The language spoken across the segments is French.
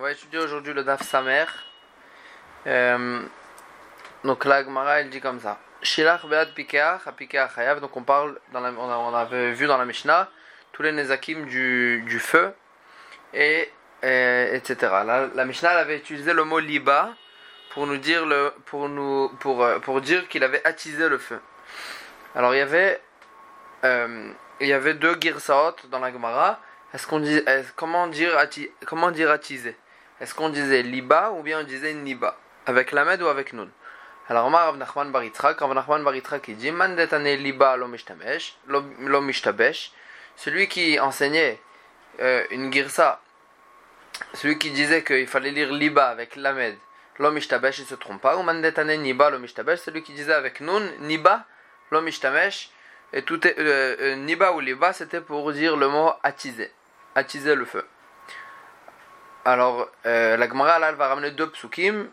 on va étudier aujourd'hui le Daf Samer. Euh, donc la Gemara elle dit comme ça. Shilach be'ad pikeach, pikeach hayav. Donc on parle, on, avait vu dans la Mishnah tous les nezakim du, feu et, etc. La, Mishnah elle avait utilisé le mot liba pour nous dire pour nous, pour, euh, pour dire qu'il avait attisé le feu. Alors il y avait, euh, il y avait deux girsaot dans la Gemara. Est-ce qu'on dit, comment dire, comment dire attiser? Est-ce qu'on disait liba ou bien on disait niba? Avec lamed ou avec nun Alors, Omar Rav Nachman Baritrak, Rav Nachman Baritrak il dit Man liba lo mishtabesh. Celui qui enseignait euh, une girsa, celui qui disait qu'il fallait lire liba avec lamed, lo mishtabesh, il se trompe. Ou man niba lo mishtabesh, celui qui disait avec nun, niba lo et tout est, euh, euh, niba ou liba, c'était pour dire le mot attiser attiser le feu. Alors, euh, la Gemara, là, elle va ramener deux psukim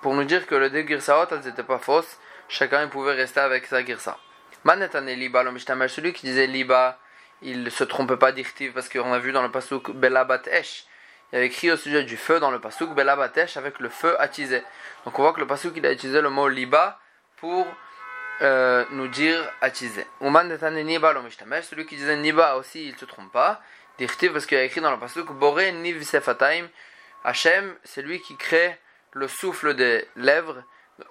pour nous dire que le deux girsaot, elles n'étaient pas fausses. Chacun pouvait rester avec sa girsa. Manetane liba, celui qui disait liba, il ne se trompe pas d'irtiv parce qu'on a vu dans le pasuk belabat esh. Il y avait écrit au sujet du feu dans le pasuk belabat esh avec le feu attisé. Donc on voit que le pasuk il a utilisé le mot liba pour euh, nous dire attiser. Celui qui disait niba aussi, il ne se trompe pas parce qu'il a écrit dans le passage Boré Niv Sefataim. Hachem, c'est lui qui crée le souffle des lèvres.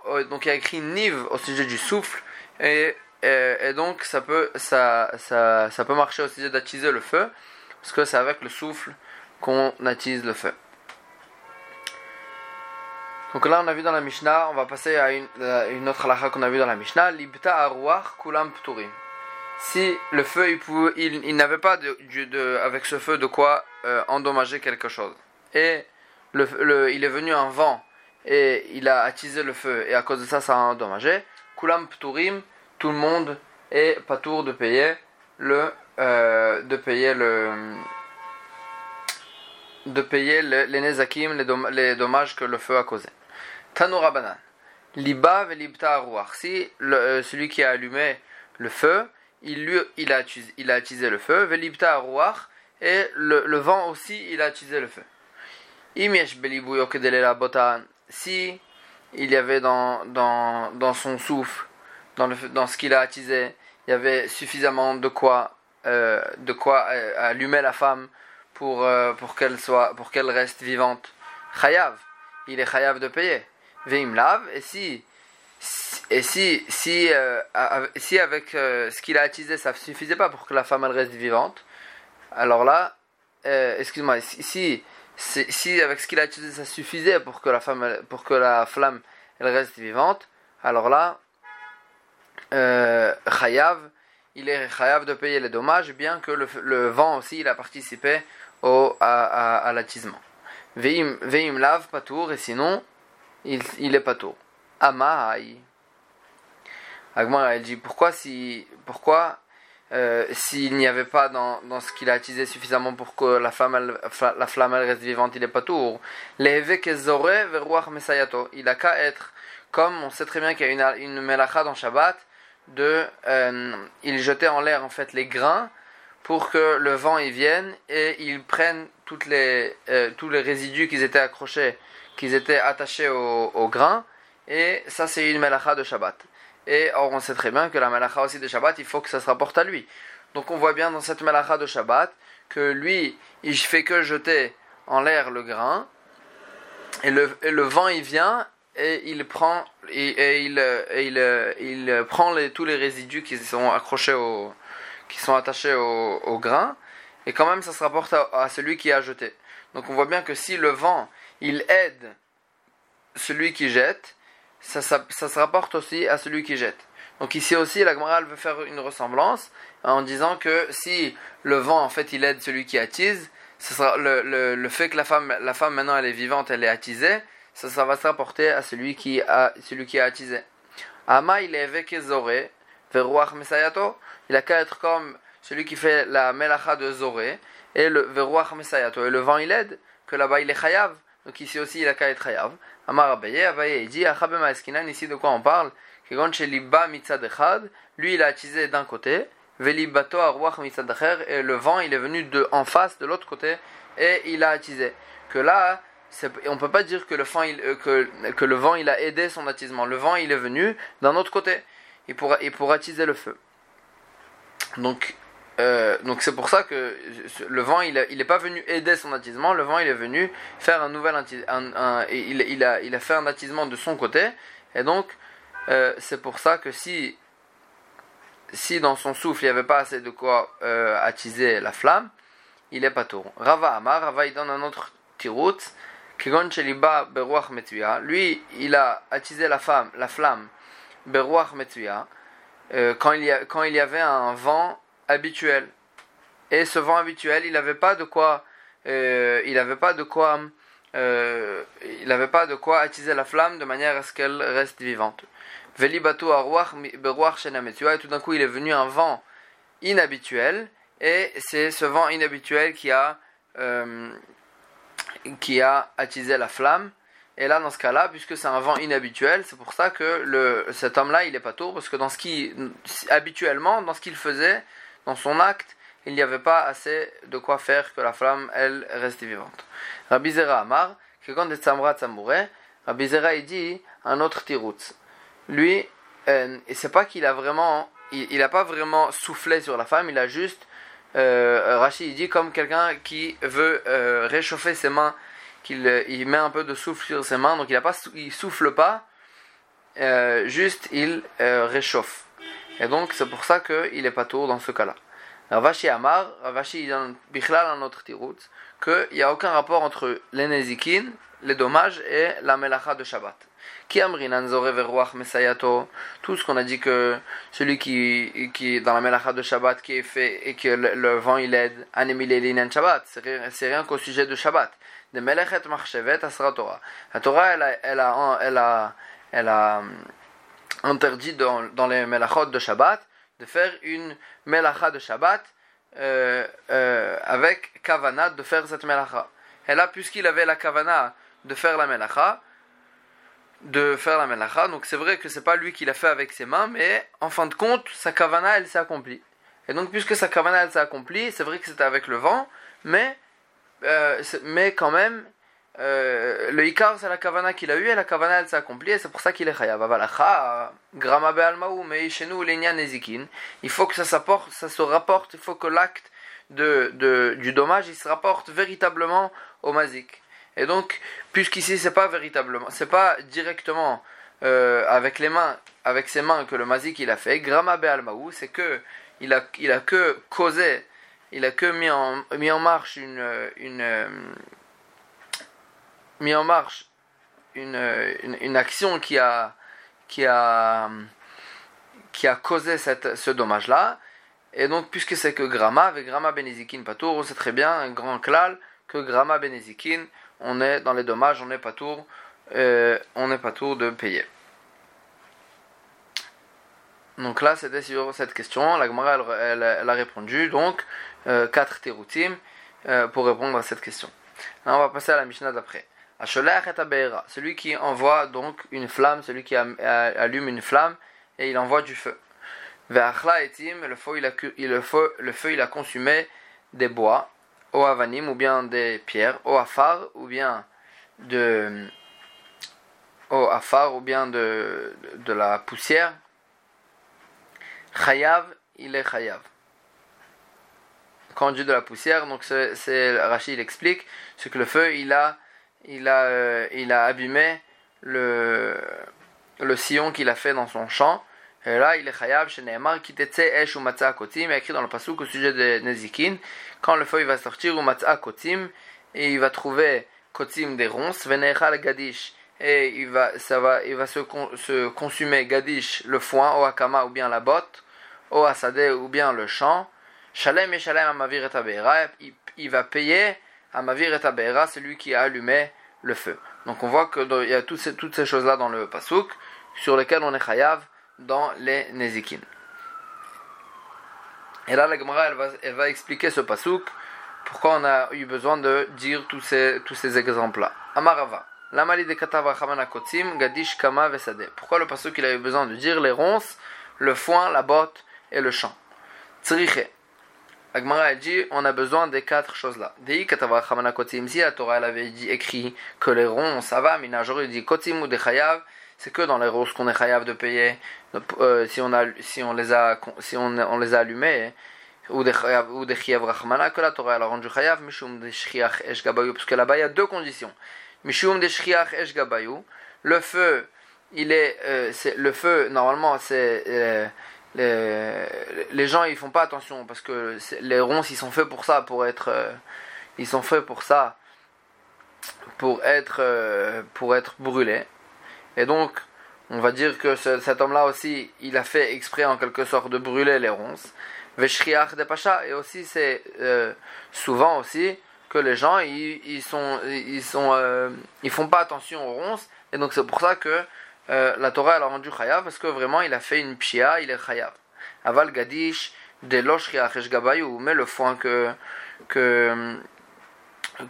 Euh, donc il a écrit Niv au sujet du souffle. Et, et, donc ça peut, ça, ça, peut marcher au sujet d'attiser le feu. Parce que c'est avec le souffle qu'on attise le feu. Donc là, on a vu dans la Mishnah, on va passer à une, euh, autre halakha qu'on a vu dans la Mishnah, Libta Aruach Kulam Pturim si le feu, il, il, n'avait pas de, avec ce feu de quoi euh, endommager quelque chose. Et le, il est venu un vent et il a attisé le feu et à cause de ça, ça a endommagé. Kulam pturim, tout le monde est pas tour de payer le, euh, de payer le, de payer les nezakim, les, dommages que le feu a causé. Tanoura banan. Liba velibta Si euh, celui qui a allumé le feu, il, lui, il, a, attisé, il a attisé le feu, velibta arouach, et le, le, vent aussi, il a attisé le feu. Si il y avait dans, dans, dans son souffle, dans, le, dans ce qu'il a attisé, il y avait suffisamment de quoi, euh, de quoi euh, allumer la femme pour, euh, pour qu'elle soit, pour qu'elle reste vivante. Chayav, il est chayav de payer. Veim et si et si, si, euh, si avec euh, ce qu'il a attisé, ça ne suffisait pas pour que la femme elle reste vivante, alors là, euh, excuse-moi, si, si, si, avec ce qu'il a attisé, ça suffisait pour que la femme, pour que la flamme elle reste vivante, alors là, Chayav, il est Chayav de payer les dommages, bien que le, le vent aussi, il a participé au, à, à, à l'attisement. Veim, veim lave, tour et sinon, il, il est tour Amahai. Agmar, elle dit pourquoi si pourquoi euh, s'il n'y avait pas dans, dans ce qu'il a attisé suffisamment pour que la femme la flamme reste vivante, il est pas tour. Il a qu'à être comme on sait très bien qu'il y a une, une melacha dans Shabbat de euh, il jetait en l'air en fait les grains pour que le vent y vienne et ils prennent toutes les euh, tous les résidus qui étaient accrochés qui étaient attachés aux au grains et ça c'est une melacha de Shabbat. Et or, on sait très bien que la malacha aussi de Shabbat, il faut que ça se rapporte à lui. Donc on voit bien dans cette malacha de Shabbat que lui, il fait que jeter en l'air le grain, et le, le, vent il vient et il prend et, il, il, il, prend les, tous les résidus qui sont accrochés au, qui sont attachés au grain, et quand même ça se rapporte à, celui qui a jeté. Donc on voit bien que si le vent il aide celui qui jette, ça, ça, se rapporte aussi à celui qui jette. Donc ici aussi, la Gemara veut faire une ressemblance en disant que si le vent, en fait, il aide celui qui attise, ce sera le, le, le, fait que la femme, la femme maintenant elle est vivante, elle est attisée, ça, ça va se rapporter à celui qui a, celui qui attisé. Ama il est avec Zoré, Verouach Mesayato, il a qu'à être comme celui qui fait la melacha de Zoré, et le Verouach Mesayato, et le vent il aide, que là-bas il est chayav, donc ici aussi il a qu'à être chayav. Amar Abaye, il dit, Eskinan, ici de quoi on parle? Lui il a attisé d'un côté, Velibato Arwach et le vent il est venu de en face, de l'autre côté, et il a attisé. Que là, on ne peut pas dire que le, vent, il, euh, que, que, le vent il a aidé son attisement. Le vent il est venu d'un autre côté. Il pourra, il pourra attiser le feu. Donc euh, donc c'est pour ça que le vent il n'est pas venu aider son attisement, le vent il est venu faire un nouvel un, il, il, a, il a fait un attisement de son côté. Et donc euh, c'est pour ça que si si dans son souffle il n'y avait pas assez de quoi euh, attiser la flamme, il est pas tour. Rava Amar, Rava il donne un autre tirout, lui il a attisé la femme, la flamme beruach quand il y a, quand il y avait un vent habituel. Et ce vent habituel, il n'avait pas de quoi, euh, il n'avait pas de quoi, euh, il n'avait pas de quoi attiser la flamme de manière à ce qu'elle reste vivante. Veli et tout d'un coup il est venu un vent inhabituel, et c'est ce vent inhabituel qui a, euh, qui a attisé la flamme. Et là, dans ce cas-là, puisque c'est un vent inhabituel, c'est pour ça que le, cet homme-là, il est pas tôt, parce que dans ce qui, habituellement, dans ce qu'il faisait, dans son acte, il n'y avait pas assez de quoi faire que la flamme, elle, reste vivante. Rabbi Zera Amar, que quand Samra Tzamoure, Rabbi Zera, il dit un autre tirout. Lui, euh, et c'est pas qu'il a vraiment, il n'a pas vraiment soufflé sur la femme, il a juste, euh, Rachid, il dit comme quelqu'un qui veut euh, réchauffer ses mains, qu'il il met un peu de souffle sur ses mains, donc il il souffle pas, euh, juste il réchauffe. Et donc, c'est pour ça qu'il n'est pas tour dans ce cas-là. Ravashi Amar, Ravashi Bichlal un autre tirout, qu'il n'y a aucun rapport entre les nezikin, les dommages et la melacha de Shabbat. Qui amrinan veruach mesayato, tout ce qu'on a dit que celui qui, qui dans la melacha de Shabbat qui est fait et que le, vent il aide, anemile linen Shabbat, c'est rien, qu'au sujet de Shabbat. De melechet marchevet asra Torah. La Torah elle elle a, elle a, elle a interdit dans, dans les melachot de Shabbat de faire une melacha de Shabbat euh, euh, avec kavana de faire cette melacha. Et là, puisqu'il avait la kavana de faire la melacha, de faire la melacha, donc c'est vrai que c'est pas lui qui l'a fait avec ses mains, mais en fin de compte, sa kavana elle s'est accomplie. Et donc, puisque sa kavana elle s'est accomplie, c'est vrai que c'était avec le vent, mais, euh, mais quand même, euh, le Ikar, c'est la kavana qu'il a eu et la kavana elle s'est accomplie et c'est pour ça qu'il est chayav. grama be'almaou, mais chez nous, nezikin, il faut que ça, ça se rapporte, il faut que l'acte de, du dommage il se rapporte véritablement au mazik. Et donc, puisqu'ici c'est pas véritablement, c'est pas directement euh, avec les mains, avec ses mains que le mazik il a fait, grama be'almaou, c'est que il a, il a que causé, il a que mis en, en marche une, une mis en marche une, une, action qui a, qui a, qui a causé cette, ce dommage-là. Et donc, puisque c'est que Grama, avec Grama Benezikin Patour, on sait très bien, un grand klal, que Grama Benezikin, on est dans les dommages, on n'est pas tour, euh, on n'est pas tour de payer. Donc là, c'était sur cette question. La Gemara, elle, a répondu. Donc, euh, quatre terutim euh, pour répondre à cette question. Là, on va passer à la Mishnah d'après. Celui qui envoie donc une flamme, celui qui allume une flamme et il envoie du feu. Le feu il a, le feu, il a consumé des bois, au avanim ou bien des pierres, au afar ou bien de au afar ou bien de, la poussière. Chayav, il est chayav. Quand on dit de la poussière, donc c'est Rachid il explique, c'est que le feu il a il a, euh, il a abîmé le, le sillon qu'il a fait dans son champ. Et là, il est chayav chez Nehemar, qui esh ou matzah kotim, il écrit dans le pasuk au sujet de Nezikin, quand le feu va sortir, ou matzah kotim, et il va trouver kotim des ronces, venechal gadish, et il va, ça va, il va se, se consumer gadish, le foin, au akama, ou bien la botte, au asade, ou bien le champ, shalem et shalem amavir et il va payer Amavir et Abera, c'est lui qui a allumé le feu. Donc on voit qu'il y a toutes ces, choses-là dans le Pasuk, sur lesquelles on est chayav dans les Nezikin. Et là, la Gemara, elle va, expliquer ce Pasuk, pourquoi on a eu besoin de dire tous ces, tous ces exemples-là. Amarava. Lamali de Kotzim, Gadish Kama Vesade. Pourquoi le Pasuk il a eu besoin de dire les ronces, le foin, la botte et le champ Tzriche. Agmara a dit on a besoin des quatre choses-là. Dei katavra chamana kotim. Si la Torah elle avait dit, écrit que les ronds ça va, mina j'aurais dit kotim ou des chayav, c'est que dans les ronds qu'on est chayav de payer euh, si on a si on les a si on, on les a allumés ou des chayav ou des chayav rachmana que la Torah elle a rendu chayav mishum de shriach esh gabayou parce que là-bas il y a deux conditions. Mishum de shriach esh gabayou, le feu il est, euh, c'est le feu normalement c'est euh, les, gens ils font pas attention parce que les ronces ils sont faits pour ça, pour être, euh, ils sont faits pour ça, pour être, euh, pour être brûlés. Et donc, on va dire que cet homme-là aussi, il a fait exprès en quelque sorte de brûler les ronces. Veshriach de Pacha, et aussi c'est euh, souvent aussi que les gens ils, ils sont, ils sont, ils font pas attention aux ronces, et donc c'est pour ça que euh, la Torah elle a rendu chayav parce que vraiment il a fait une pshia, il est chayav. Aval gadish de loshriach gabayou, mais le foin que que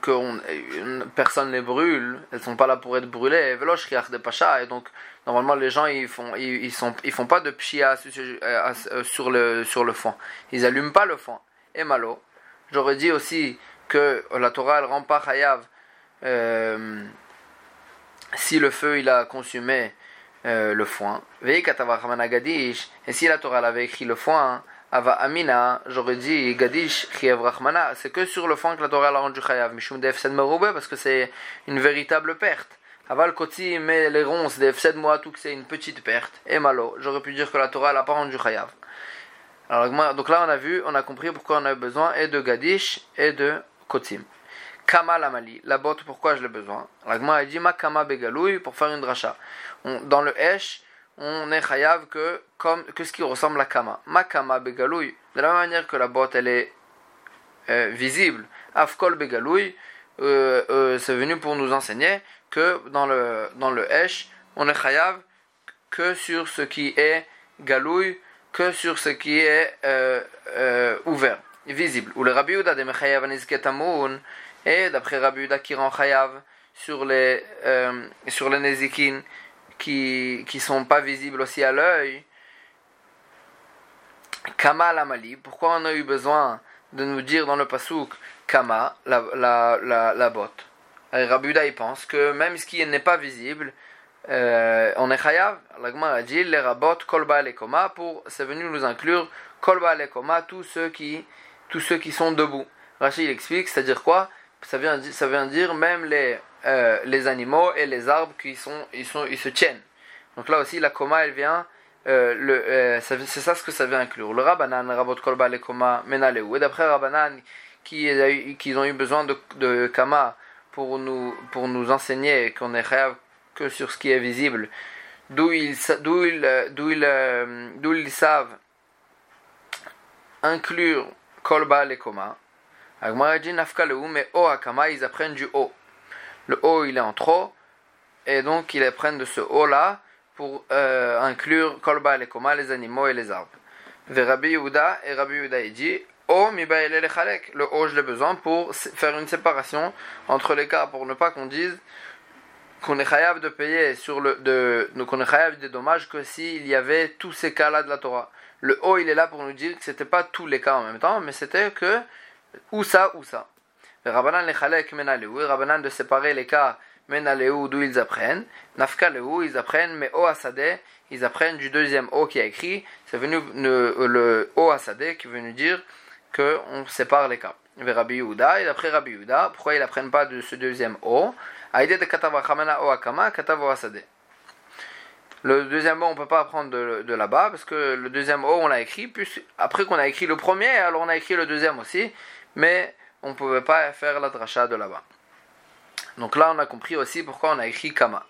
que on, personne les brûle, elles sont pas là pour être brûlées, de pacha, et donc normalement les gens ils font ils, ils sont ils font pas de pshia sur le sur le foin, ils allument pas le foin. Et malo, j'aurais dit aussi que la Torah elle rend pas chayav euh, si le feu il a consumé euh, le foin. Et si la Torah avait écrit le foin, Ava Amina, j'aurais dit Gadish Rahmana, c'est que sur le foin que la Torah l'a rendu Chayav, Mishum Defsed Meroube, parce que c'est une véritable perte. Aval Koti, mais les ronces Defsed Moatou, c'est une petite perte. Et Malo, j'aurais pu dire que la Torah l'a pas rendu Chayav. Alors, donc là, on a vu, on a compris pourquoi on a besoin et de Gadish et de Kotim. Kama Lamali, la botte, pourquoi je l'ai besoin? L'agma a dit Ma Kama Begalouy pour faire une dracha. dans le Hesh, on est chayav que, comme, que ce qui ressemble à Kama. Ma Kama Begalouy, de la même manière que la botte elle est euh, visible, Afkol Begalouy, euh, euh, c'est venu pour nous enseigner que dans le, dans le Hesh, on est chayav que sur ce qui est galouille, que sur ce qui est ouvert, visible. Ou le Rabbi Uda de Mechayav Anizketamoun, et d'après Rabbi Uda qui rend chayav sur les, euh, sur les qui ne sont pas visibles aussi à l'œil, Kama l'amali, pourquoi on a eu besoin de nous dire dans le pasouk Kama, la, la, la, botte? Rabbi Uda il pense que même ce qui n'est pas visible, euh, on est chayav, l'agma a dit les rabot kolba les koma pour c'est venu nous inclure kolba les koma tous ceux qui tous ceux qui sont debout. Rachid explique, c'est-à-dire quoi? Ça vient, ça vient dire même les, euh, les animaux et les arbres qui sont, ils sont, ils se tiennent. Donc là aussi, la coma, elle vient, euh, le, euh, c'est ça ce que ça vient inclure. Le Rabbanan, Rabot Kolba, les coma, Menaleu. Et d'après Rabbanan, qui, qui ont eu besoin de, de Kama pour nous, pour nous enseigner qu'on est rêve que sur ce qui est visible, d'où ils, d'où ils, d'où ils, savent inclure Kolba, les coma mais O Akama, ils apprennent du O. Le O, il est en trop, et donc ils apprennent de ce O là pour euh, inclure Kolba les Koma, les animaux et les arbres. Ve Rabbi Yehuda, et Rabbi Yehuda il dit O mi le chalek. Le O, je l'ai besoin pour faire une séparation entre les cas, pour ne pas qu'on dise qu'on est chayav de payer sur le de est chayav des dommages que s'il y avait tous ces cas-là de la Torah. Le O il est là pour nous dire que c'était pas tous les cas en même temps, mais c'était que ou ça ou ça? Le Rabbanan les chalek menaleu, Rabbanan de séparer les cas menaleu d'où ils apprennent, nafkaleu ils apprennent, mais o asade ils apprennent du deuxième o qui a écrit, c'est venu le, le o asade qui est venu dire que on sépare les cas. Rabbi Yehuda et d'après Rabbi Yehuda, pourquoi ils n'apprennent pas de ce deuxième o? Aïdé de katava chamana o akama katava asade. Le deuxième mot, on ne peut pas apprendre de, là-bas, parce que le deuxième O, on l'a écrit, puis après qu'on a écrit le premier, alors on a écrit le deuxième aussi mais on ne pouvait pas faire la dracha de là-bas. Donc là, on a compris aussi pourquoi on a écrit Kama.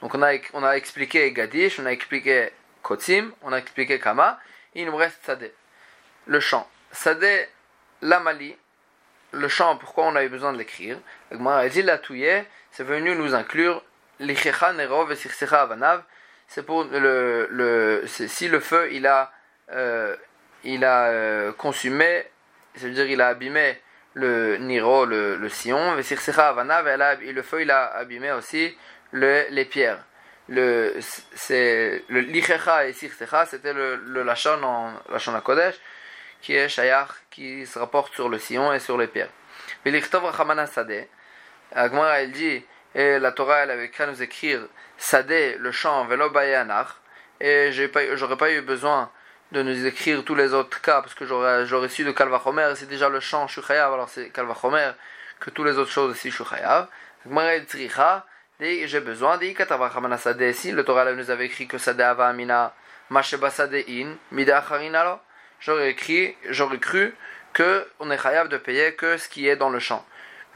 Donc on a, on a expliqué Gadish, on a expliqué Kotzim, on a expliqué Kama, il nous reste Sadeh. Le chant. Sadeh, l'Amali, le chant, pourquoi on a eu besoin de l'écrire c'est venu nous inclure l'Ichecha Nerov et Avanav. C'est pour le, le si le feu il a, euh, il a euh, consumé ça veut dire il a abîmé le Niro, le, le sillon, et le feu il a abîmé aussi le, les pierres. Le, c'est, le Lichecha et Sirsecha, c'était le, le Lachon en Lachon Kodesh, qui est Shayach, qui se rapporte sur le sillon et sur les pierres. Agmara elle dit, et la Torah elle avait qu'à nous écrire Sadeh, le champ, Velo Bayanach, et j'aurais pas eu besoin de nous écrire tous les autres cas, parce que j'aurais su de Kalvachomer, c'est déjà le champ Shuchayav, alors c'est Kalvachomer, que tous les autres choses ici Shuchayav. J'ai besoin, Sadeh, si le Torah nous avait écrit que Sadeh Ava Amina, Masheba Sadeh In, Mida Acharina, j'aurais écrit, j'aurais cru que on est chayav de payer que ce qui est dans le champ.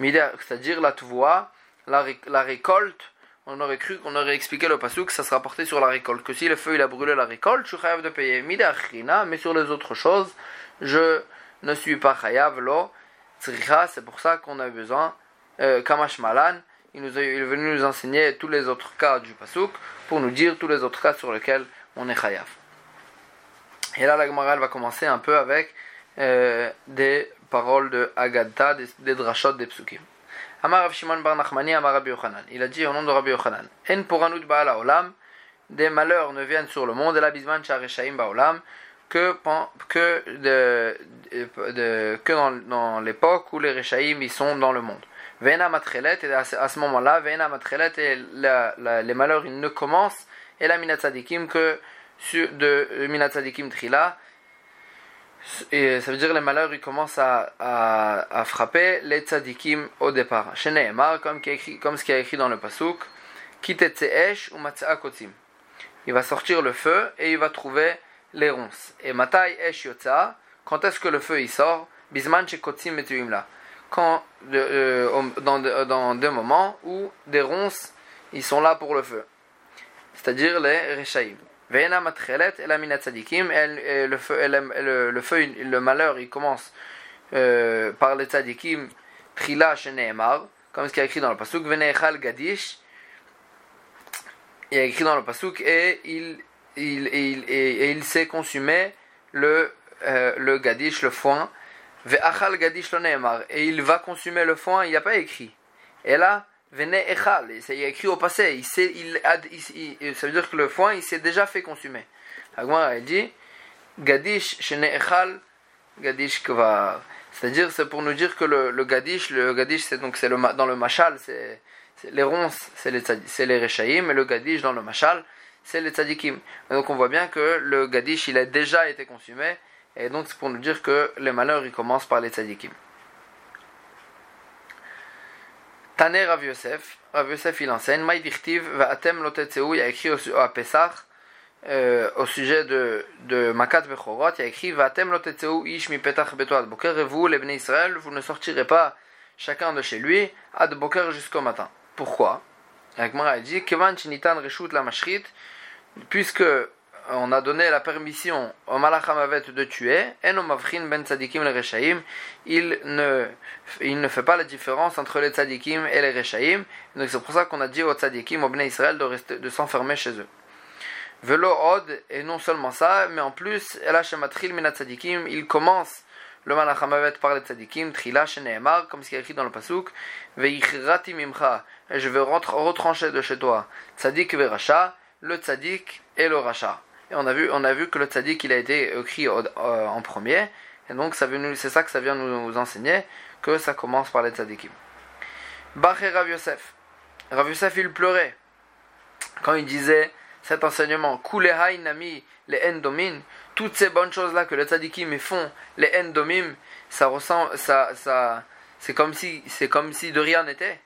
C'est-à-dire la tvoa, la, la récolte, on aurait cru qu'on aurait expliqué le passou que ça sera porté sur la récolte. Que si le feu il a brûlé la récolte, je suis de payer. mais sur les autres choses, je ne suis pas chayav lo c'est pour ça qu'on a besoin, euh, kamash malan, il, est venu nous enseigner tous les autres cas du pasouk pour nous dire tous les autres cas sur lesquels on est chayav. Et là, la Gemara va commencer un peu avec euh, des paroles de Agadta, des, des des psukim. Amar Rav Shimon Bar Nachmani, Amar Rabbi Yochanan. Il a dit au nom de Rabbi Yochanan En poranut ba'ala olam, des malheurs ne viennent sur le monde, et la bisman shareshaim ba'olam, que, dans, l'époque où les Reshaim ils sont dans le monde. Vena matrelet, et à ce moment-là, Vena matrelet, et les malheurs ils ne commencent, et la minatzadikim que de minatzadikim trila, et ça veut dire les malheurs ils commencent à, à, à frapper les tzadikim au départ. Chez Nehemar, comme, comme ce qui est écrit dans le pasuk, Kitetseesh ou kotzim. Il va sortir le feu et il va trouver les ronces. Et Matai Esh Yotza, quand est-ce que le feu il sort? Bisman kotzim là. Quand, euh, dans, dans deux moments où des ronces ils sont là pour le feu. C'est-à-dire les Rechaïm. Ve'ena matchelet el minat tzadikim, le feu, le, le feu, le malheur, il commence euh, par les tzadikim, trila comme ce qui est écrit dans le pasuk, veneechal gadish, il est écrit dans le pasuk, et il, il, il, et, il s'est consumé le, euh, le gadish, le foin, ve'achal gadish et il va consumer le foin, il n'y a pas écrit. Et là, Vene echal, c'est écrit au passé, il il, il, ça veut dire que le foin il s'est déjà fait consumer. Agmar elle dit Gadish shene echal, Gadish kvar. C'est-à-dire, c'est pour nous dire que le, le Gadish, le Gadish c'est donc c'est le, dans le Machal, c'est, les ronces, c'est les, c'est les Rechaïm, et le Gadish dans le Machal, c'est les Tzadikim. donc on voit bien que le Gadish il a déjà été consumé, et donc c'est pour nous dire que les malheurs ils commencent par les Tzadikim. Taner Rav Yosef, Rav Yosef il enseigne, Maï va atem lotetseou, il a écrit à Pessah, euh, au sujet de, de Makat Bechorot, il a écrit Vatem lotetseou ish mi petach betoad boker, et vous, les bénis Israël, vous ne sortirez pas chacun de chez lui, ad boker jusqu'au matin. Pourquoi? Agmara dit, Kevan chinitan reshut la mashrit, puisque on a donné la permission au Malachamavet de tuer, ben tzadikim le reshaim, il ne, il ne fait pas la différence entre les tzadikim et les reshaim, donc c'est pour ça qu'on a dit aux tzadikim, aux Bnei Israël, de, rester, de s'enfermer chez eux. Velo od, et non seulement ça, mais en plus, elachematril mina tzadikim, il commence le Malachamavet par les tzadikim, trila sheneemar, comme ce qui est écrit dans le pasuk, veichrati mimcha, et je vais retrancher de chez toi, tzadik veracha, le tzadik et le racha. Et on a vu, on a vu que le tzaddik il a été écrit euh, en premier. Et donc c'est ça que ça vient nous, enseigner, que ça commence par les tzaddikim. Baché Rav Yosef. Rav Yosef il pleurait quand il disait cet enseignement, Kulehai Nami, les endomim, toutes ces bonnes choses là que les tzaddikim font, les endomim, ça ressemble, ça, ça, c'est comme si, c'est comme si de rien n'était.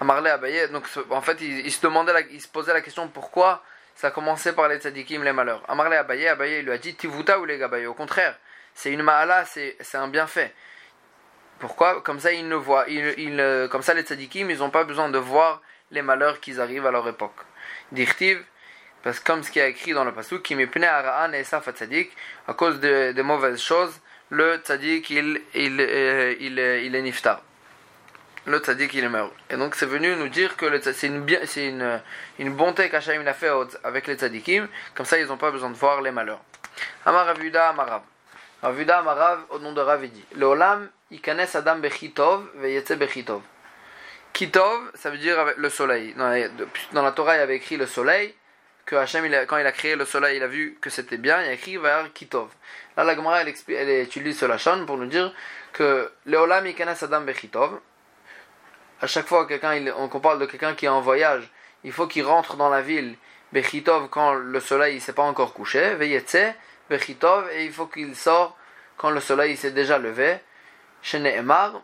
Amarle Abaye, donc en fait il, se demandait, il se posait la question pourquoi ça a commencé par les tzadikim, les malheurs. Amarle Abaye, Abaye lui a dit Tivuta ou les Gabaye. Au contraire, c'est une ma'ala, c'est un bienfait. Pourquoi? Comme ça, ils ne voient, ils, ils, euh, comme ça, les tzadikim, ils n'ont pas besoin de voir les malheurs qui arrivent à leur époque. Dirtiv, parce que comme ce qui est écrit dans le passage, qui et à cause de, de, mauvaises choses, le tzadik, il, il, euh, il, il, il est niftar le tzaddik il meurt. Et donc c'est venu nous dire que c'est une, une, une bonté qu'Hachem a fait avec les tzaddikim, comme ça ils n'ont pas besoin de voir les malheurs. Amar Ravuda Amarav. Ravuda Amarav au nom de Ravidi. Le Olam, ikanes Adam Bechitov, veyetse Bechitov. Kitov, ça veut dire le soleil. Dans la, Torah, il avait écrit le soleil, que Hachem, quand il a créé le soleil, il a vu que c'était bien, il a écrit vers Kitov. Là, la Gemara, elle, utilise ce lachon pour nous dire que le Olam Adam Bechitov. À chaque fois qu'on parle de quelqu'un qui est en voyage, il faut qu'il rentre dans la ville Bechitov quand le soleil ne s'est pas encore couché, Veyetse Bechitov, et il faut qu'il sort quand le soleil s'est déjà levé. Chez Nehemar,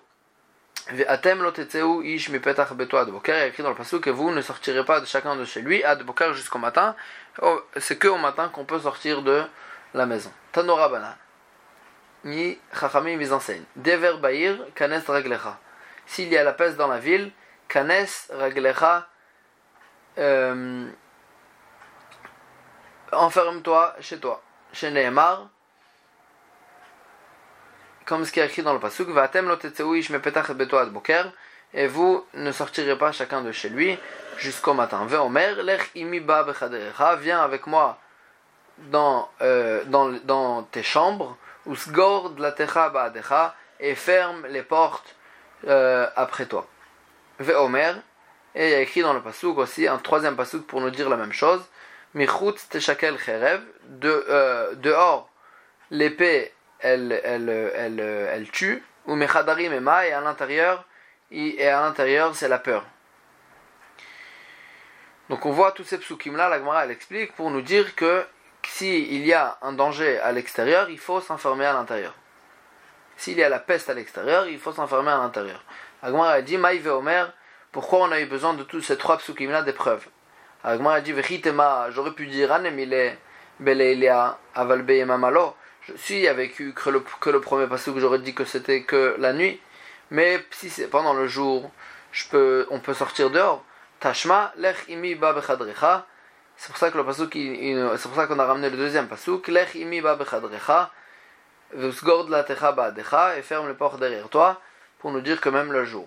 Atem lotetzeu ish mipetach beto adboker, il y a écrit dans le passage que vous ne sortirez pas de chacun de chez lui adboker jusqu'au matin. Oh, c'est que au matin qu'on peut sortir de la maison. Tanora banan. Ni chachamim ils enseignent. Dever bair kanes raglecha. S'il y a la peste dans la ville, kanes raglecha. Euh, enferme-toi chez toi. Chez Nehemar comme ce qui est écrit dans le pasuk, et vous ne sortirez pas chacun de chez lui jusqu'au matin. viens avec moi dans, euh, dans, dans tes chambres, et ferme les portes euh, après toi. Ve'omer, et il y a écrit dans le pasuk aussi un troisième pasuk pour nous dire la même chose. Michutz teshakel cherev, euh, dehors l'épée elle, elle, elle, elle tue, ou mechadarim et et à l'intérieur, et à l'intérieur c'est la peur. Donc on voit tous ces psukim là, la Gemara elle explique pour nous dire que s'il y a un danger à l'extérieur, il faut s'enfermer à l'intérieur. S'il y a la peste à l'extérieur, il faut s'enfermer à l'intérieur. La Gemara elle dit, Maïve Omer, pourquoi on a eu besoin de tous ces trois psukim là d'épreuves La Gemara elle dit, j'aurais pu dire, Anemile, Bele Avalbe Mamalo si il y avait que le, que le premier passage j'aurais dit que c'était que la nuit, mais si c'est pendant le jour, je peux, on peut sortir dehors. Tashma, lech imi ba C'est pour ça que le pasuk, c'est pour ça qu'on a ramené le deuxième pasuk. Lech imi ba bechadrecha, vusgord la techa ba'adecha, et ferme les portes derrière toi, pour nous dire que même le jour.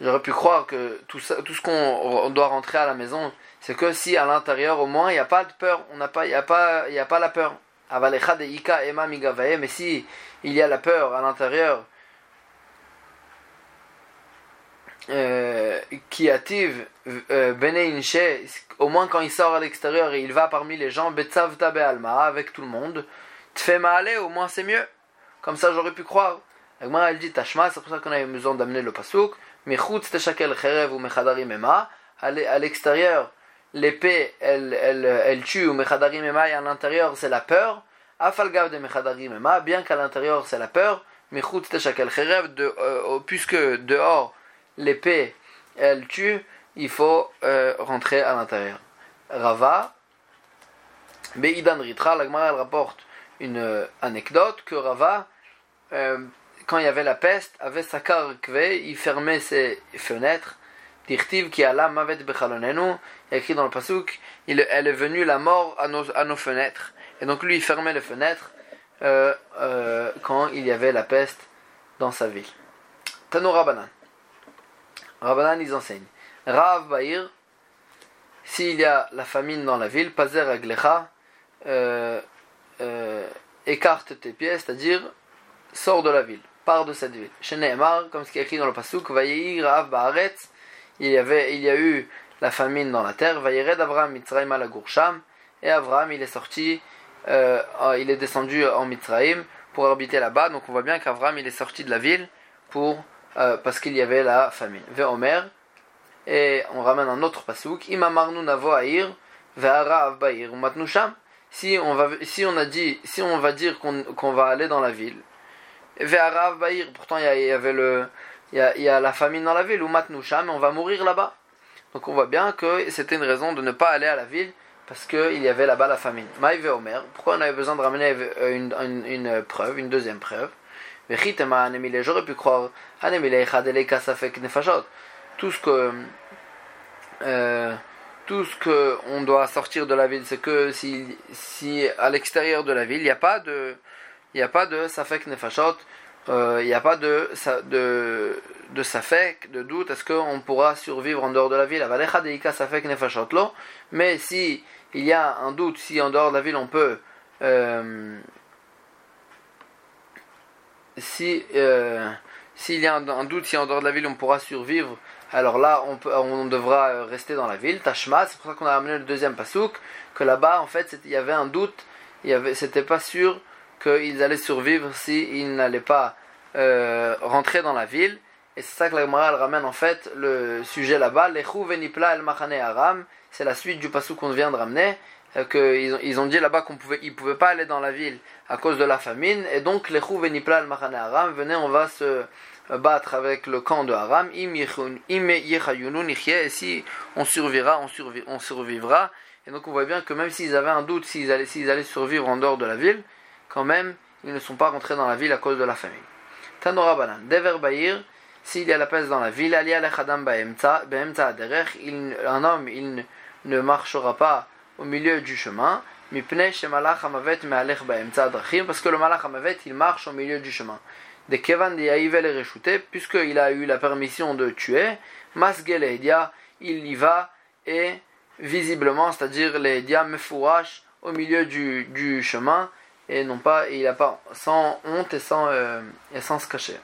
J'aurais pu croire que tout, ça, tout ce qu'on doit rentrer à la maison, c'est que si à l'intérieur au moins il n'y a pas de peur, pas, il n'y a pas, il y a pas la peur. Mais si il y a la peur à l'intérieur, euh, qui active euh, au moins quand il sort à l'extérieur et il va parmi les gens, Alma, avec tout le monde, aller au moins c'est mieux. Comme ça j'aurais pu croire. Elle dit Tashma, c'est pour ça qu'on avait besoin d'amener le pasouk. À l'extérieur, l'épée, elle, elle, elle tue, ou Mechadarim Ema, et à l'intérieur, c'est la peur. Afalgav de Mechadarim Ema, bien qu'à l'intérieur, c'est la peur. Mechut Teshakel Cherev, euh, puisque dehors, l'épée, elle tue, il faut euh, rentrer à l'intérieur. Rava, Beidan Ritra, l'Agmara, elle rapporte une euh, anecdote que Rava, quand il y avait la peste, avait sa kve, il fermait ses fenêtres Tirtiv qui la mavet bechalonenu, écrit dans le pasuk, il, elle est venue la mort à nos, fenêtres. Et donc lui, il fermait les fenêtres euh, euh, quand il y avait la peste dans sa ville. Tano Rabbanan. Rabbanan, ils enseignent. Rav Bahir, s'il y a la famine dans la ville, Pazer Aglecha, euh, euh, écarte tes pieds, c'est-à-dire sors de la ville, pars de cette ville. Chez Nehemar, comme ce qui est écrit dans le pasuk, Vayir Rav il y, avait, il y a eu la famine dans la terre. Vayered Avraham Mitzrayim la Goursham. Et Avraham, il est sorti, euh, il est descendu en Mitzrayim pour habiter là-bas. Donc on voit bien qu'Avraham, il est sorti de la ville pour, euh, parce qu'il y avait la famine. Ve Omer. Et on ramène un autre pasouk. Imamarnu navo aïr. Ve'ara avbaïr. Matnusham. Si on va, si on a dit, si on va dire qu'on va aller dans la ville. Ve'ara avbaïr. Pourtant, il y avait le, il y, a, y, a, la famine dans la ville, ou matnoucha, mais on va mourir là-bas. Donc on voit bien que c'était une raison de ne pas aller à la ville, parce qu'il y avait là-bas la famine. Maïve Omer, pourquoi on avait besoin de ramener une, une preuve, une deuxième preuve? J'aurais pu croire, tout ce que euh, tout ce que on doit sortir de la ville, c'est que si, si à l'extérieur de la ville, il n'y a pas de il n'y a pas de safek nefashot, il euh, n'y a pas de, de, de safek, de doute, est-ce qu'on pourra survivre en dehors de la ville? Mais si il y a un doute, si en dehors de la ville on peut. Euh, si euh, s'il y a un, doute si en dehors de la ville on pourra survivre alors là, on, peut, on devra rester dans la ville. Tashma, c'est pour ça qu'on a amené le deuxième pasouk, que là-bas, en fait, il y avait un doute, il avait, c'était pas sûr qu'ils allaient survivre s'ils n'allaient pas euh, rentrer dans la ville. Et c'est ça que la Gemara ramène en fait le sujet là-bas. L'echou venipla el machane aram, c'est la suite du pasouk qu'on vient de ramener. Euh, qu'ils ils ont dit là-bas qu'on pouvait, ils pouvaient pas aller dans la ville à cause de la famine. Et donc l'echou venipla el machane aram, venez, on va se battre avec le camp de Aram, et si on survivra, on, survivra. Et donc on voit bien que même s'ils avaient un doute s'ils allaient, allaient survivre en dehors de la ville, quand même, ils ne sont pas rentrés dans la ville à cause de la famine. Tanora Banan, Dever Bahir, s'il y a la peste dans la ville, un homme, il ne marchera pas au milieu du chemin, parce que le malach hamavet, il marche au milieu du chemin de Kevan puisqu'il a eu la permission de tuer, Masgele il y va et visiblement, c'est-à-dire les me fourrachent au milieu du, du, chemin et non pas, il a pas sans honte et sans, euh, et sans se cacher.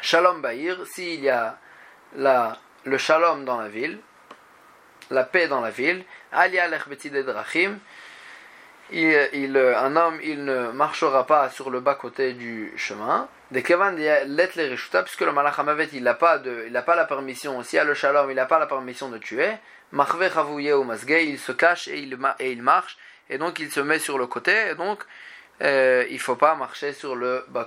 Shalom Bahir, s'il y a la, le shalom dans la ville, la paix dans la ville, Alia Drachim, il, un homme il ne marchera pas sur le bas côté du chemin. De Kevan les puisque le malach il n'a pas il pas la permission. Si a le shalom, il n'a pas la permission de tuer. Machve ou masgei, il se cache et il, et il marche et donc il se met sur le côté et donc euh, il faut pas marcher sur le bas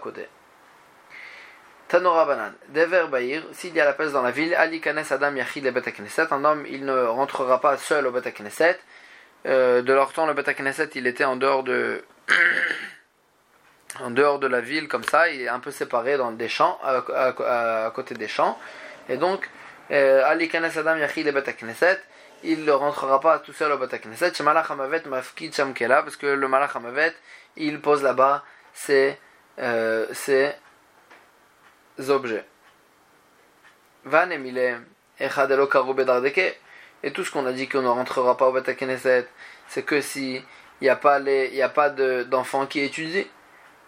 côté. Tanora Banan, Dever Bahir, s'il y a la peste dans la ville, Ali Kanes Adam Yachid le un homme il ne rentrera pas seul au Bet Knesset euh, de leur temps, le Beta Knesset, il était en dehors de en dehors de la ville, comme ça, il est un peu séparé dans des champs, à, côté des champs. Et donc, euh, Ali Knesset Adam Yachid le Knesset, il ne rentrera pas tout seul au Beta Knesset. Parce que le Malach Hamavet, il pose là-bas ses, euh, ses objets. Et tout ce qu'on a dit qu'on ne rentrera pas au Beta Knesset, c'est que si il n'y a pas a pas d'enfants qui étudient,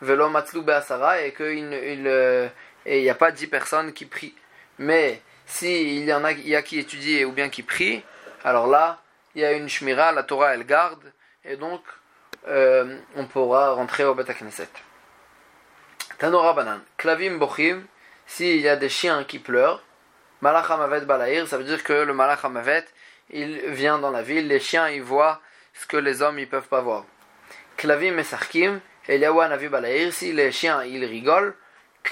velo be'asara, et qu'il il, euh, n'y a pas dix personnes qui prient. Mais si il y en a, y a qui étudient ou bien qui prient, alors là, il y a une shmira, la Torah elle garde, et donc euh, on pourra rentrer au Beta Knesset. Tanora banan, klavim bochim, s'il y a des chiens qui pleurent, malach hamavet balair, ça veut dire que le malach hamavet il vient dans la ville, les chiens ils voient ce que les hommes ils peuvent pas voir. Klavim et Sarkim, Eliawa Navi Balaïr, si les chiens ils rigolent,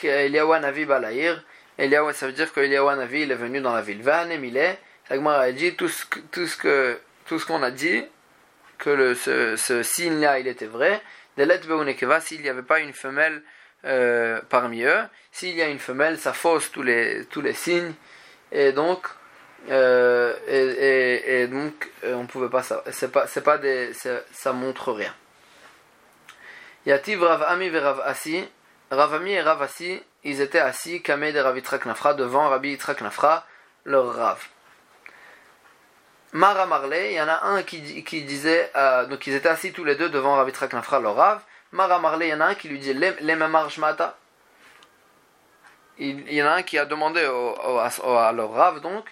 Eliawa Navi Balaïr, ça veut dire que Eliawa Navi il est venu dans la ville. Va Emile, Sagmar a dit tout ce, tout ce que tout qu'on a dit, que ce signe-là il était vrai. Delet Beunekeva, s'il n'y avait pas une femelle euh, parmi eux, s'il y a une femelle, ça fausse tous les, tous les signes, et donc euh, et, donc euh, on pouvait pas ça c'est pas c'est pas ça montre rien. Yativ Rav Ami et Rav Asi. Rav Ami et Rav Asi ils étaient assis Kameh de Rav Nafra devant Rabbi Yitzhak Nafra leur Rav. Mara Marley il y en a un qui, qui disait euh, donc ils étaient assis tous les deux devant Yitzhak Nafra leur Rav Mara Marley il y en a un qui lui dit Mata il, y en a un qui a demandé au, à leur Rav donc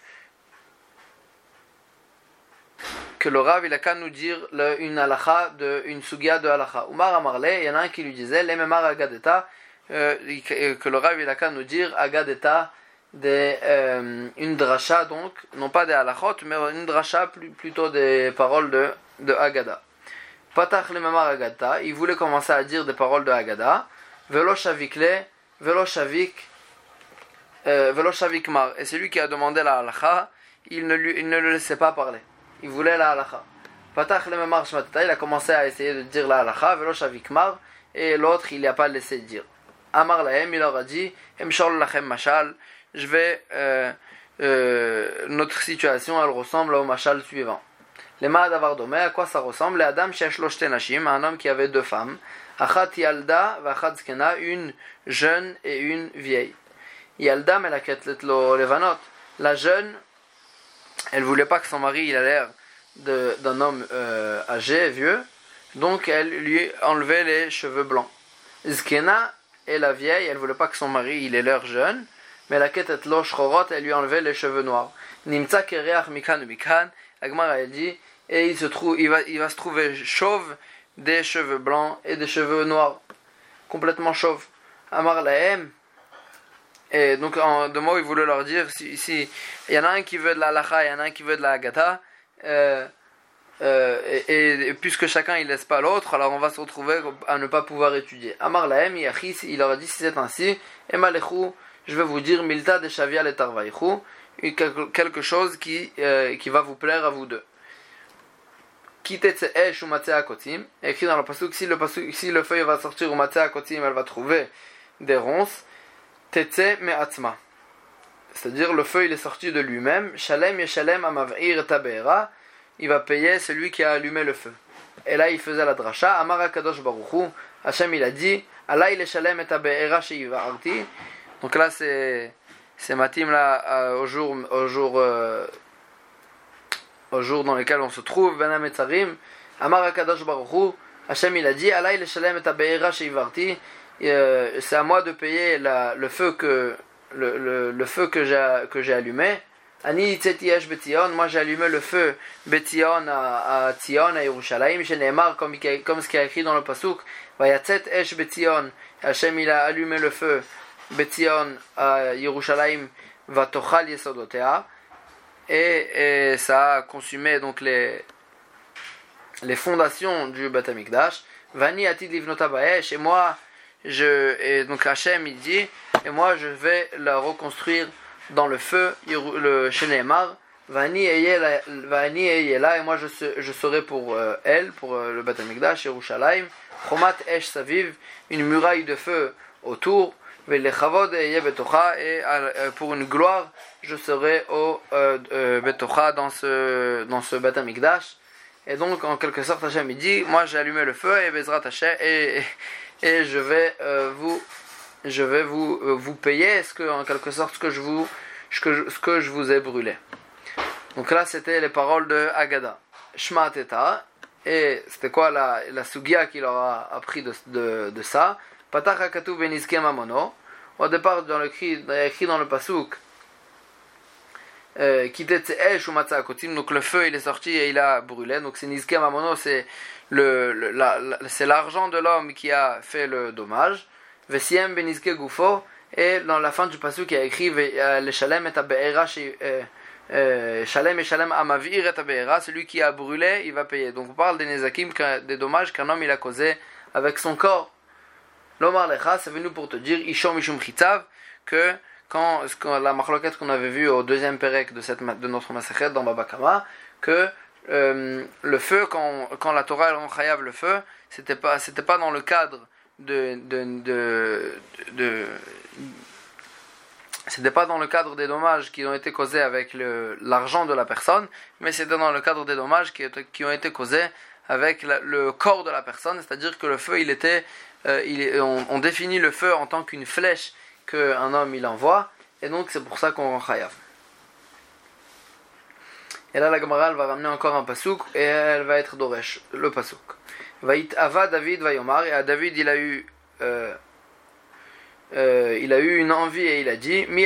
que le Rav il a qu'à nous dire une halacha, de, une sugia de halacha. Umar Amarle, il y en a un qui lui disait, l'ememar agadeta, euh, que le Rav il a qu'à nous dire agadeta, de, euh, une dracha donc, non pas des halachot, mais une dracha plutôt des paroles de, de Agada. Patach l'ememar agadeta, il voulait commencer à dire des paroles de Agada, velo shavikle, velo shavik, euh, velo shavikmar. Et celui qui a demandé la halacha, il ne, lui, il ne le laissait pas parler il voulait la halacha. Patach le il a commencé à essayer de dire la halacha, velo shavikmar, et l'autre il n'a pas laissé dire. Amar lahem, il leur a dit, emshol lachem mashal, je vais, euh, euh, notre situation elle ressemble au mashal suivant. Les d'avoir domé, à quoi ça ressemble? Les Adam nashim, un homme qui avait deux femmes, achat yalda, vachat zkena, une jeune et une vieille. Yalda melaketlet lo levanot. La jeune, elle voulait pas que son mari il a l'air d'un homme euh, âgé, vieux, donc elle lui enlevait les cheveux blancs. Zkena et la vieille, elle voulait pas que son mari ait l'air jeune, mais la lo shchorot, elle lui enlevait les cheveux noirs. Elle dit, et il se trouve, il va, il va se trouver chauve des cheveux blancs et des cheveux noirs, complètement chauve. Amar lahem, et donc, en deux mots, il voulait leur dire si, y en a un qui veut de la lacha, il y en a un qui veut de la gata, euh, euh, et, puisque chacun il laisse pas l'autre, alors on va se retrouver à ne pas pouvoir étudier. Amar lahem, il leur a dit si c'est ainsi, emalechu, je vais vous dire milta de shavial et tarvaïchu, quelque chose qui, euh, qui va vous plaire à vous deux. Kitetse ou kotim, écrit dans le pasuk, si le, si le feuille va sortir ou kotim, elle va trouver des ronces. Tetse me'atzma. C'est-à-dire le feu il est sorti de lui-même. Shalem yeshalem amav'ir tabera. Il va payer celui qui a allumé le feu. Et là il faisait la dracha. Amara kadosh baruchu. Hachem il a dit. Allah il shalem et tabeera arti. Donc là c'est c'est matim là au jour au jour au jour dans lequel on se trouve. Benam et tzarim. Amara kadosh baruchu. Hachem il a dit. Allah il shalem et tabeera arti. Euh, c'est à moi de payer le feu que le, le, feu que j'ai allumé. Ani betion, moi j'ai allumé le feu betion à, à Tion, à Yerushalayim, comme, comme ce qui est écrit dans le pasuk, vayatzet esh betion, Hachem il a allumé le feu betion à Yerushalayim, vatochal yesodotea, et, ça a consumé donc les les fondations du Batamikdash. Vani atid livnota et moi je, et donc Hachem dit, et moi je vais la reconstruire dans le feu, le Shenemar, Vani là, et moi je, je serai pour euh, elle, pour euh, le Beth Amikdash, Yerushalayim, Chomat Esh Saviv, une muraille de feu autour, et euh, pour une gloire, je serai au Betocha dans ce, dans ce. Et donc, en quelque sorte, Hachem dit, moi j'ai allumé le feu, et Bezrat Hachem, et, et je vais euh, vous je vais vous, euh, vous payer ce que, en quelque sorte ce que je vous ce que ce que je vous ai brûlé. Donc là c'était les paroles de Agada. Shma teta et c'était quoi la, la sugia qu'il leur a appris de, de ça? Patach hakatu benizke mamono. Au départ dans le écrit, écrit dans le pasuk euh, donc le feu il est sorti et il a brûlé. Donc c'est Nizke Mamono, c'est le, c'est l'argent de l'homme qui a fait le dommage. Vesiem Benizke Gufo. Et dans la fin du passage qui a écrit le Shalem et Abeera Shalem et Shalem Amavir et Abeera, celui qui a brûlé, il va payer. Donc on parle des Nezakim, des dommages qu'un homme il a causé avec son corps. L'Omar Lecha, c'est venu pour te dire, Ishom Ishum Chitzav, que quand, la marloquette qu'on avait vue au deuxième pérec de, notre massacre dans Babakama, que euh, le feu, quand, quand la Torah chayav le feu, c'était pas, c'était pas dans le cadre de, de, de, c'était pas dans le cadre des dommages qui ont été causés avec l'argent de la personne, mais c'était dans le cadre des dommages qui, qui ont été causés avec le corps de la personne, c'est-à-dire que le feu, il était, euh, on, définit le feu en tant qu'une flèche qu'un homme il envoie, et donc c'est pour ça qu'on rend chayav. Et là, la Gemara va ramener encore un pasouk et elle va être d'Oresh, le pasouk. Vaït Ava David Vayomar, et à David il a eu euh, euh, il a eu une envie et il a dit Mi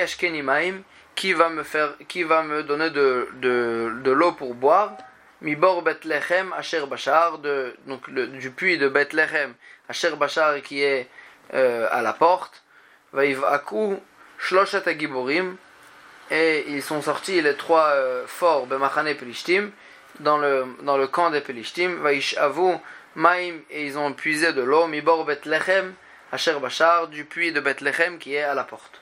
qui va me faire, qui va me donner de, de, de l'eau pour boire Mi bor Bethlehem Asher Bachar, du puits de Bethlehem Asher Bachar qui est euh, à la porte. Vaïvaku Shloshat Agiborim, et ils sont sortis les trois euh, forts Bemachane Pelishtim dans le, dans le camp des Pelishtim. Vaïshavu Maim, et ils ont puisé de l'eau, Mibor Bethlehem, Asher Bachar, du puits de Bethlehem qui est à la porte.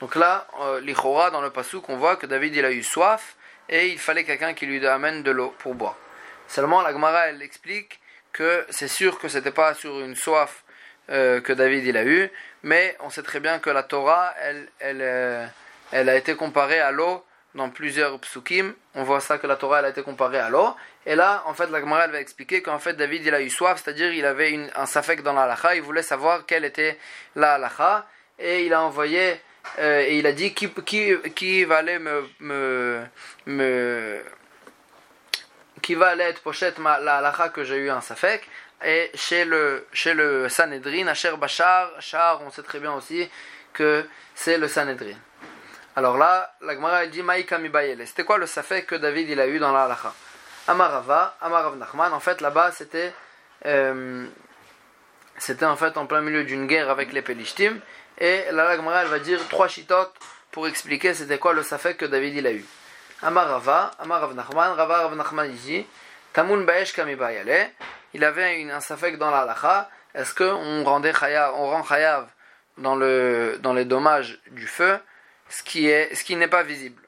Donc là, euh, dans le Passouk, on voit que David il a eu soif et il fallait quelqu'un qui lui amène de l'eau pour boire. Seulement, la Gemara elle explique que c'est sûr que c'était pas sur une soif euh, que David il a eu, mais on sait très bien que la Torah, elle, elle, euh, elle a été comparée à l'eau dans plusieurs psukim. On voit ça que la Torah elle a été comparée à l'eau. Et là, en fait, la Gemara elle va expliquer qu'en fait David il a eu soif, c'est-à-dire il avait un safek dans la halacha, il voulait savoir quelle était la halacha, et il a envoyé euh, et il a dit qui, qui, qui va aller me, me, me qui va aller être pochette ma, la halacha que j'ai eu un safek et chez le, chez le Sanhedrin, Asher Bachar, Char, on sait très bien aussi que c'est le Sanhedrin. Alors là, la Gemara dit Maïka Mibayele. C'était quoi le safek que David il a eu dans la halacha Amarava, Amarav Nachman. En fait, là-bas, c'était euh, c'était en fait en plein milieu d'une guerre avec les Pelishtim. Et la Gemara elle va dire trois chitotes pour expliquer c'était quoi le safek que David il a eu. Amarava, Amarav Nachman, Rava Rav Nachman dit Tamun Baesh Kamibayele. Il avait un safek dans la halacha. Est-ce qu'on rendait rend chayav dans, le, dans les dommages du feu ce qui est ce qui n'est pas visible?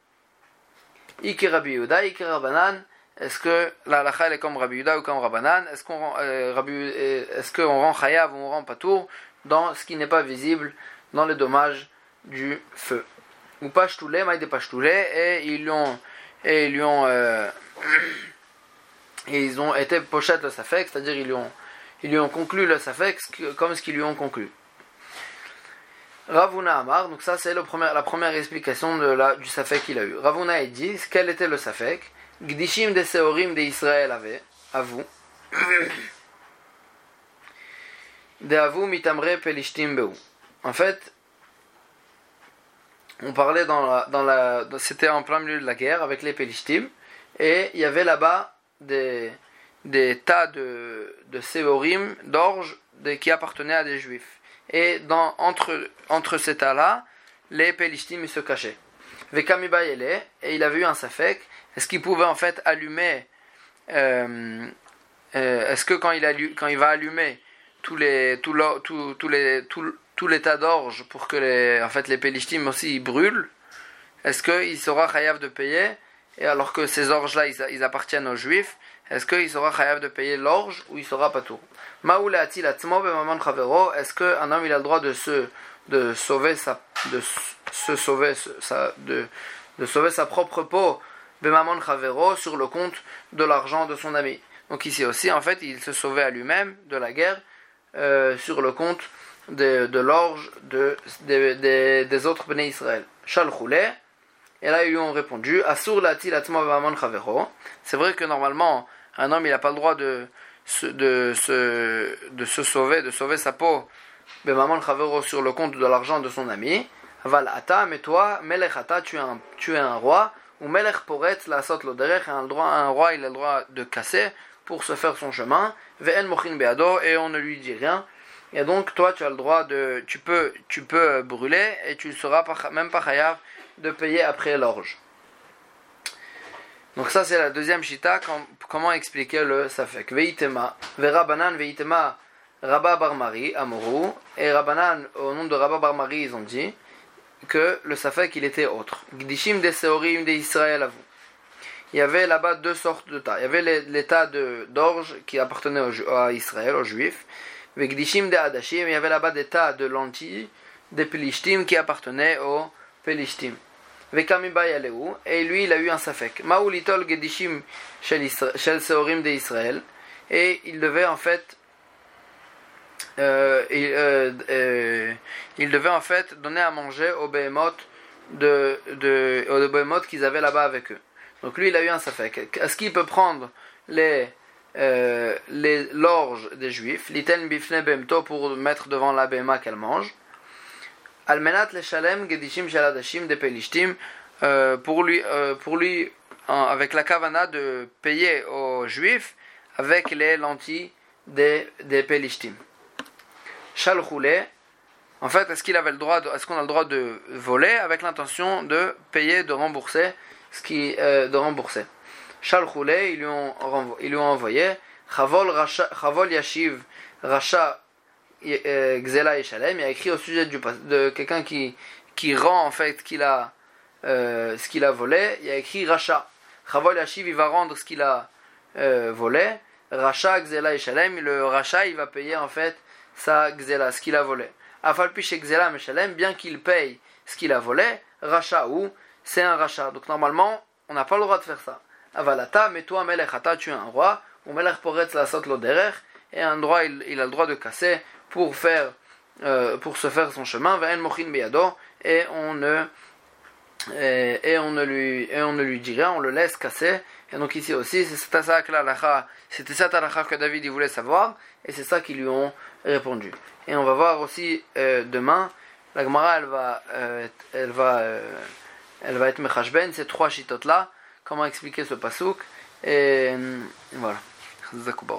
Iki Rabbi Yehuda, Iki Rabbanan, est-ce que la halakha est comme Rabbi Yuda ou comme Rabbanan? Est-ce qu'on euh, euh, est qu'on rend chayav ou on rend patour dans ce qui n'est pas visible dans les dommages du feu Ou pashtoulé, maïde pashtoulé, et ils lui ont et ils lui ont euh, ils ont été pochette le safek, c'est-à-dire ils lui ont ils lui ont conclu le safek comme ce qu'ils lui ont conclu. Ravuna Amar, donc ça c'est la première explication de du safek qu'il a eu. Ravuna a dit quel était le safek Gdishim de Seorim de Israël avait, à vous. De Avu mitamre pelishtim beu. En fait, on parlait dans la, dans la c'était en plein milieu de la guerre avec les pelishtim et il y avait là-bas des, des tas de, de Seorim, d'orge, qui appartenaient à des juifs. Et dans, entre, entre ces tas-là, les pelishtim se cachaient. Et il avait eu un safek est-ce qu'il pouvait en fait allumer euh, euh, Est-ce que quand il, quand il va allumer tous les, les tas d'orge pour que les, en fait, les Pélishtim aussi brûlent, est-ce qu'il sera chayav de payer? Et alors que ces orges-là, ils, appartiennent aux juifs, est-ce qu'il sera chayav de payer l'orge ou il sera pas tout? Est-ce qu'un homme il a le droit de se, de sauver sa, de se sauver sa, de, sauver sa propre peau Bemamon Chavero sur le compte de l'argent de son ami? Donc ici aussi, en fait, il se sauvait à lui-même de la guerre euh, sur le compte de, l'orge de, des autres béné Israël. Shalchoulé. Et là, ils lui ont répondu Asur lati. C'est vrai que normalement, un homme, il n'a pas le droit de, de, se, de se sauver, de sauver sa peau Bemamon Chavero sur le compte de l'argent de son ami. Aval ata, mais toi, Melech tu es un, tu es un roi ou Melech Poretz la sot loderech, un, un roi il a le droit de casser pour se faire son chemin, ve'en mochin beado, et on ne lui dit rien. Et donc toi tu as le droit de, tu peux, tu peux brûler et tu ne seras même pas chayav de payer après l'orge. Donc ça c'est la deuxième shita, comment expliquer le safek? Veitema, verabanan veitema Rabba Barmari, Amoru, et Rabbanan, au nom de Rabba Barmari, ils ont dit, que le Safek il était autre. Gdishim de Seorim de Israël à vous. Il y avait là-bas deux sortes de tas. Il y avait l'état d'orge qui appartenait à Israël, aux Juifs. Gdishim de Adashim, il y avait là-bas des tas de lentilles, des Pelishtim qui appartenaient aux Pelishtim. Et lui, il a eu un Safek. Maoulitol Gedishim Shel Seorim de Israël. Et il devait en fait euh, euh, euh, il devait en fait donner à manger aux behemoths de, de, aux qu'ils avaient là-bas avec eux. Donc lui, il a eu un safek. Est-ce qu'il peut prendre les les l'orge des juifs, l'iten bifne bemto pour mettre devant la bema qu'elle mange. Almenat le shalem gedishim shaladashim de pelishtim pour lui pour lui avec la kavana de payer aux juifs avec les lentilles des des pelishtim. Shalchoulé, en fait, est-ce qu'il avait le droit, est-ce qu'on a le droit de voler avec l'intention de payer, de rembourser ce qui, euh, de rembourser? Shalchoulé, ils lui ont, ils lui ont envoyé. Chavol Yashiv Racha euh, Gzela et Shalem. Il a écrit au sujet de quelqu'un qui, qui rend en fait a, euh, ce qu'il a volé. Il a écrit Racha. Chavol Yashiv, il va rendre ce qu'il a euh, volé. Racha Gzela et Shalem. Le Racha, il va payer en fait sa gzela, ce qu'il a volé. Afalpiche gzela meshalem, bien qu'il paye ce qu'il a volé, racha ou, c'est un rachat. Donc normalement, on n'a pas le droit de faire ça. Avalata, mais toi, melechata, tu es un roi, ou melech poretz la sot loderer, et un droit, il, a le droit de casser pour faire, euh, pour se faire son chemin, ve'en mochin beyado, et on ne, et, on ne lui, et on ne lui dit rien, on le laisse casser, et donc ici aussi, c'était ça que David il voulait savoir, et c'est ça qu'ils lui ont répondu. Et on va voir aussi euh, demain, la Gemara elle va, euh, elle va elle va être Mechashben, ces trois chitotes là. Comment expliquer ce pasouk Et voilà. Zakubaro.